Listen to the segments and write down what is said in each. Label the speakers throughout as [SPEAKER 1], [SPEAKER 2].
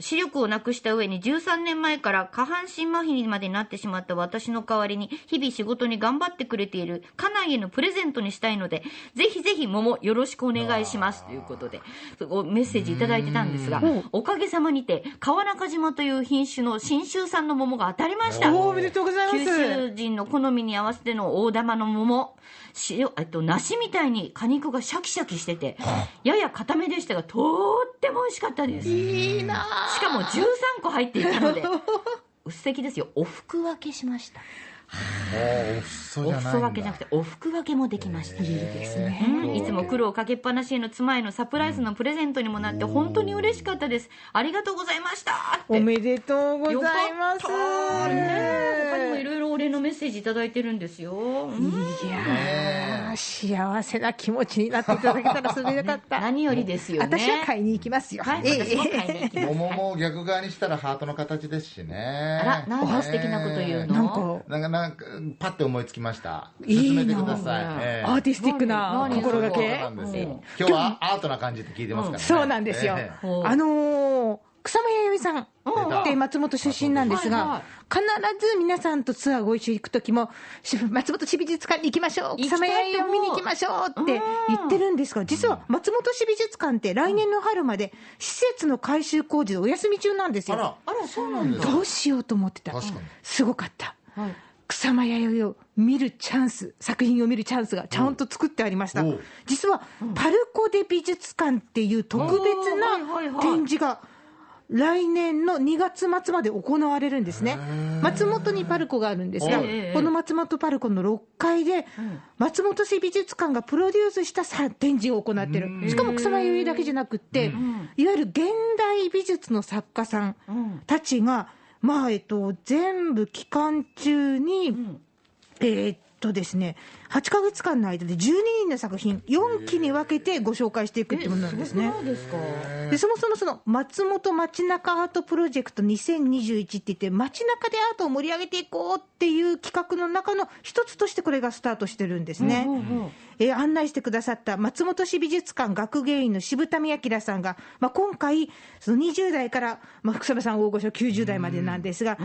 [SPEAKER 1] 視力をなくした上に13年前から下半身麻痺にまでなってしまった私の代わりに日々仕事に頑張ってくれている家内へのプレゼントにしたいのでぜひぜひ桃よろしくお願いします。ということでおメッセージいただいてたんですがおかげさまにて川中島という品種の信州産の桃が当たりました。
[SPEAKER 2] おめでとうござい
[SPEAKER 1] 九
[SPEAKER 2] ます。
[SPEAKER 1] 州人の好みに合わせての大玉の桃。塩えっと梨みたいに果肉がシャキシャキしててやや固めでしたがとっても美味しかったです。
[SPEAKER 2] いいな
[SPEAKER 1] しかも13個入っていたので うっせきですよ。お服分けしました。
[SPEAKER 3] お
[SPEAKER 1] 裾分けじゃなくてお服分けもできました、いいですね、うんいつも苦労をかけっぱなしへの妻へのサプライズのプレゼントにもなって本当に嬉しかったです。ありがとうございましたって。
[SPEAKER 2] おめでとうございます。
[SPEAKER 1] よかった。ね他にもいろい礼のメッセージいただいてるんですよ、うん。
[SPEAKER 2] いやー、幸せな気持ちになっていただけたらそれでよかった。
[SPEAKER 1] 何よりですよね。
[SPEAKER 2] 私は買いに行きますよ。
[SPEAKER 1] はい、
[SPEAKER 2] ええ。
[SPEAKER 1] 私も買いに行きます。
[SPEAKER 3] 桃も逆側にしたらハートの形ですしね。
[SPEAKER 1] あら、なんか素敵なこと言うの？
[SPEAKER 2] なんか、
[SPEAKER 3] なんかパッて思いつきました
[SPEAKER 2] いいな。
[SPEAKER 3] 進めてください、ええ。
[SPEAKER 2] アーティスティックな心がけ。
[SPEAKER 3] な。んですよ。
[SPEAKER 1] うん。
[SPEAKER 3] 今日はアートな感じで聞いてますからね、
[SPEAKER 2] そうなんですよ。あのー草間彌生さん。って松本出身なんですが、必ず皆さんとツアーご一緒行くときも、し松本市美術館に行きましょう、草間彌生を見に行きましょうって言ってるんですが、実は松本市美術館って来年の春まで施設の改修工事でお休み中なんですよ。
[SPEAKER 3] あら。
[SPEAKER 1] そうなんだ。
[SPEAKER 2] どうしようと思ってた。すごかった。
[SPEAKER 1] はい。
[SPEAKER 2] 草間彌生を見るチャンス、作品を見るチャンスがちゃんと作ってありました。実は、パルコデ美術館っていう特別ない。展示が、来年の2月末まで行われるんですね。松本にパルコがあるんですが
[SPEAKER 1] ええ、
[SPEAKER 2] この松本パルコの6階で、松本市美術館がプロデュースしたさ展示を行ってる。しかも草間彌生だけじゃなくって、いわゆる現代美術の作家さん。たちが、まあ、えっと、全部期間中に、えーっとですね、8ヶ月間の間で12人の作品、4期に分けてご紹介していくっていうものなんですね。
[SPEAKER 1] そうですか？
[SPEAKER 2] でそもそもその松本街中アートプロジェクト2021って言って、街中でアートを盛り上げていこうっていう企画の中の一つとしてこれがスタートしてるんですね。
[SPEAKER 1] うんうんうん
[SPEAKER 2] えー案内してくださった松本市美術館学芸員の渋谷明さんが、まあ、今回、その20代から、まあ、福島さん大御所90代までなんですが、え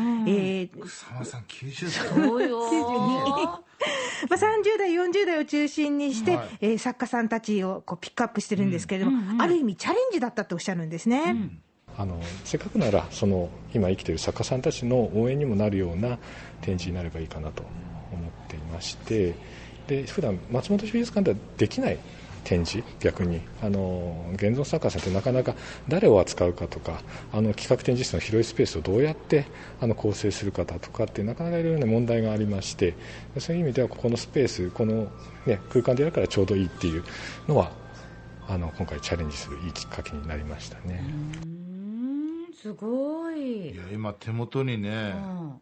[SPEAKER 2] ー
[SPEAKER 3] 草間さん90歳
[SPEAKER 1] そうよー。
[SPEAKER 2] まあ、30代、40代を中心にして、
[SPEAKER 3] はい。
[SPEAKER 2] えー作家さんたちをこうピックアップしてるんですけれども、ある意味、チャレンジだったとおっしゃるんですね。
[SPEAKER 4] あのせっかくならその今生きている作家さんたちの応援にもなるような展示になればいいかなと思っていましてで普段松本市美術館ではできない展示逆にあの現存作家さんってなかなか誰を扱うかとかあの企画展示室の広いスペースをどうやってあの構成するかだとかってなかなかいろいろな問題がありましてそういう意味ではここのスペースこの、ね、空間でやるからちょうどいいっていうのはあの今回チャレンジするいいきっかけになりましたね。
[SPEAKER 1] うーん、すごい。
[SPEAKER 3] いや今手元にね、
[SPEAKER 1] うん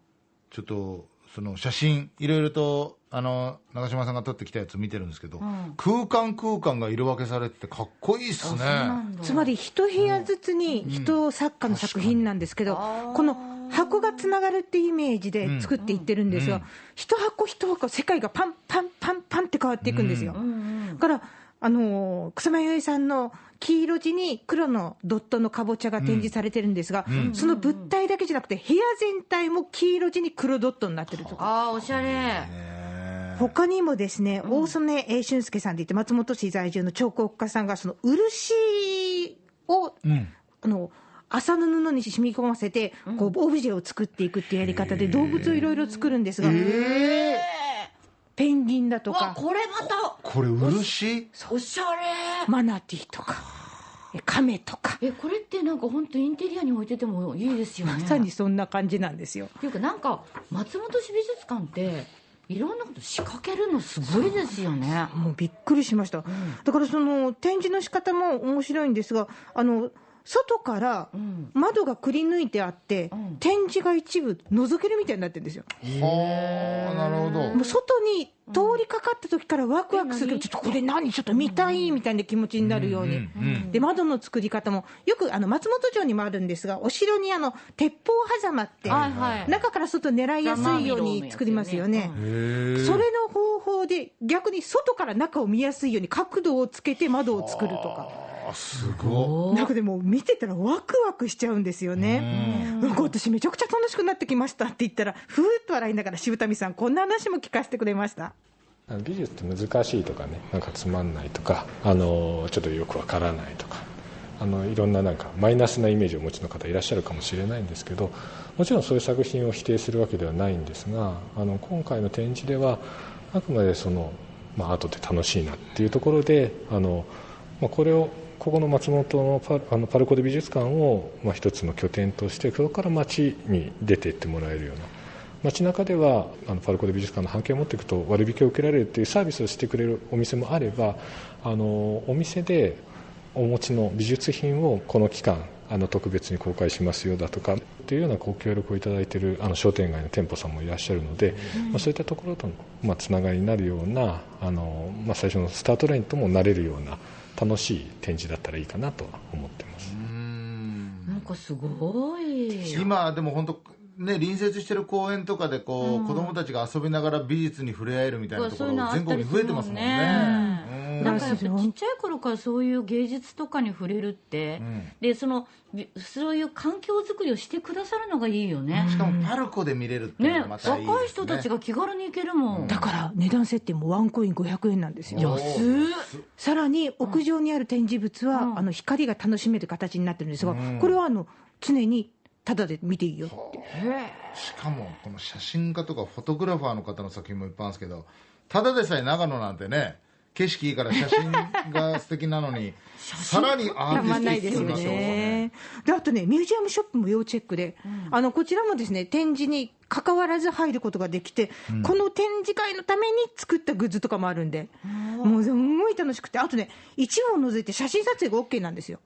[SPEAKER 3] ちょっとその写真いろいろとあの長嶋さんが撮ってきたやつ見てるんですけど、
[SPEAKER 1] ん。
[SPEAKER 3] 空間空間が色分けされててかっこいいっすね。
[SPEAKER 2] つまり、一部屋ずつに一作家の作品なんですけど、この箱がつながるっていうイメージで作っていってるんですよ。一箱一箱、世界がパンパンパンパンって変わっていくんですよ。だから、あのー草間彌生さんの黄色地に黒のドットのかぼちゃが展示されてるんですが、その物体だけじゃなくて、部屋全体も黄色地に黒ドットになってるとか。
[SPEAKER 1] ああ、おしゃれ。
[SPEAKER 2] 他にもですね、大曽根えー俊介さんでいって、松本市在住の彫刻家さんが、その漆を、
[SPEAKER 3] うん。
[SPEAKER 2] あの、麻の布に染み込ませて、こう、オブジェを作っていくっていうやり方で、動物をいろいろ作るんですが、ペンギンだと
[SPEAKER 1] わ、
[SPEAKER 2] か、
[SPEAKER 1] これまた、
[SPEAKER 3] これ漆？
[SPEAKER 1] おしゃれ。
[SPEAKER 2] マナティーとか、えカメとか、
[SPEAKER 1] え、これってなんか本当インテリアに置いててもいいですよね。
[SPEAKER 2] まさにそんな感じなんですよ。
[SPEAKER 1] っていうかなんか松本市美術館っていろんなこと仕掛けるのすごいですよね。
[SPEAKER 2] もうびっくりしました。だからその展示の仕方も面白いんですが、あの、外から
[SPEAKER 1] うん。
[SPEAKER 2] 窓がくり抜いてあって、
[SPEAKER 1] うん。
[SPEAKER 2] 展示が一部覗けるみたいになってるんですよ。
[SPEAKER 3] はあなるほど。
[SPEAKER 2] もう外に通りかかった時からワクワクするけど、
[SPEAKER 1] え
[SPEAKER 2] ちょっとこれ何、ちょっと見たいみたいな気持ちになるように。
[SPEAKER 3] うんうん
[SPEAKER 2] で窓の作り方も、よくあの松本城にもあるんですが、お城にあの鉄砲狭間って、
[SPEAKER 1] はいはい。
[SPEAKER 2] 中から外狙いやすいように作りますよね。
[SPEAKER 3] へえ
[SPEAKER 2] それの方法で、逆に外から中を見やすいように角度をつけて窓を作るとか。
[SPEAKER 3] あすご
[SPEAKER 2] なんかでも見てたらワクワクしちゃうんですよね。なんか私めちゃくちゃ楽しくなってきましたって言ったら、ふーっと笑いながら渋民さん、こんな話も聞かせてくれました。
[SPEAKER 4] あの美術って難しいとかねなんかつまんないとかあのちょっとよくわからないとかあのいろんななんかマイナスなイメージをお持ちの方いらっしゃるかもしれないんですけどもちろんそういう作品を否定するわけではないんですがあの今回の展示ではあくまでその、まあ、アートって楽しいなっていうところであの、まあ、これをここの松本のパあのパルコで美術館を、まあ、一つの拠点としてそこから街に出ていってもらえるような。街中ではあのパルコで美術館の半径を持っていくと割引を受けられるというサービスをしてくれるお店もあればあのお店でお持ちの美術品をこの期間あの特別に公開しますよだとかというようなご協力をいただいているあの商店街の店舗さんもいらっしゃるので、まあ、そういったところとの、まあ、つながりになるようなあの、まあ、最初のスタートラインともなれるような楽しい展示だったらいいかなとは思ってます。
[SPEAKER 3] うん
[SPEAKER 1] なんかすごい
[SPEAKER 3] 今でも本当ね隣接してる公園とかでこう、
[SPEAKER 1] うん
[SPEAKER 3] 子供たちが遊びながら美術に触れ合えるみたいなところ全国に増えてますもん
[SPEAKER 1] ね
[SPEAKER 3] ね。うん
[SPEAKER 1] なんかやっぱちっちゃい頃からそういう芸術とかに触れるって、
[SPEAKER 3] うん。
[SPEAKER 1] でそのびそういう環境づくりをしてくださるのがいいよね、
[SPEAKER 3] しかもパルコで見れるっていうの
[SPEAKER 1] ね
[SPEAKER 3] がまたいいですね。
[SPEAKER 1] 若い人たちが気軽に行けるもん、
[SPEAKER 2] だから値段設定もワンコイン500円なんですよ。さらに屋上にある展示物は、
[SPEAKER 1] うん。
[SPEAKER 2] あの光が楽しめる形になってるんですが、
[SPEAKER 3] うん。
[SPEAKER 2] これはあの常にタダで見ていいよって。
[SPEAKER 3] しかもこの写真家とかフォトグラファーの方の作品もいっぱいあるんですけどただでさえ長野なんてね景色いいから写真が素敵なのにさらにアーティスティックになってますね。
[SPEAKER 2] ね。で、あとね、ミュージアムショップも要チェックで、あの、こちらもですね、展示に関わらず入ることができて、この展示会のために作ったグッズとかもあるんで、もうすんごい楽しくて、あとね、一部を除いて写真撮影が OK なんですよ。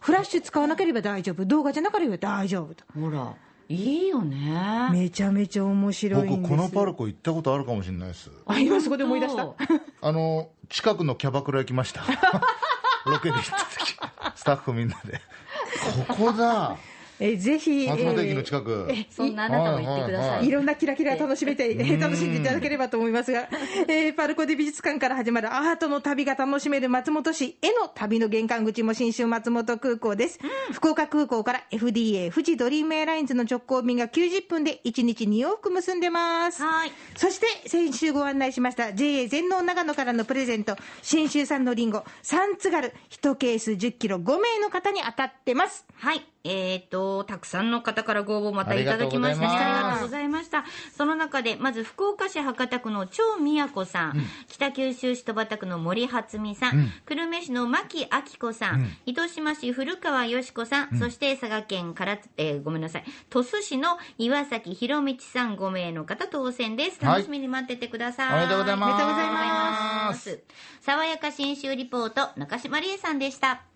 [SPEAKER 2] フラッシュ使わなければ大丈夫、動画じゃなければ大丈夫と。
[SPEAKER 1] ほらいいよね。
[SPEAKER 2] めちゃめちゃ面白いんです。
[SPEAKER 3] 僕このパルコ行ったことあるかもしれないです。
[SPEAKER 2] あ、今そこで思い出した？
[SPEAKER 1] 本
[SPEAKER 3] あの近くのキャバクラ行きました。ロケで行った時。スタッフみんなで。ここだ
[SPEAKER 2] えーぜひ、
[SPEAKER 3] 松本駅
[SPEAKER 2] えー
[SPEAKER 3] の近く、
[SPEAKER 1] 当そんなあなたも言ってください、
[SPEAKER 3] はいはい
[SPEAKER 2] ろんなキラキラ楽しめて、えー楽しんでいただければと思いますが、えーパルコで美術館から始まるアートの旅が楽しめる松本市への旅の玄関口も新州松本空港です。福岡空港から FDA 富士ドリームエアラインズの直行便が90分で1日2往復結んでます。
[SPEAKER 1] はい
[SPEAKER 2] そして先週ご案内しました JA 全農長野からのプレゼント、新州産のリンゴ、3津軽1ケース10キロ5名の方に当たってます。
[SPEAKER 1] はい。えっ、と、たくさんの方からご応募またいただきました。
[SPEAKER 3] ありがとうございます
[SPEAKER 1] ありがとうございました。その中で、まず福岡市博多区の超宮子さん、北九州市戸端区の森初美さん、
[SPEAKER 3] うん
[SPEAKER 1] 久留米市の牧明子さん、
[SPEAKER 3] うん
[SPEAKER 1] 糸島市古川よし子さん、そして佐賀県から、えーごめんなさい、鳥栖市の岩崎宏道さん5名の方当選です。
[SPEAKER 3] はい
[SPEAKER 1] 楽しみに待っててください。
[SPEAKER 3] おめでとうございます
[SPEAKER 1] おめでとうございます。爽やか新州リポート、中島理恵さんでした。